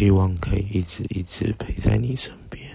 希望可以一直一直陪在你身边。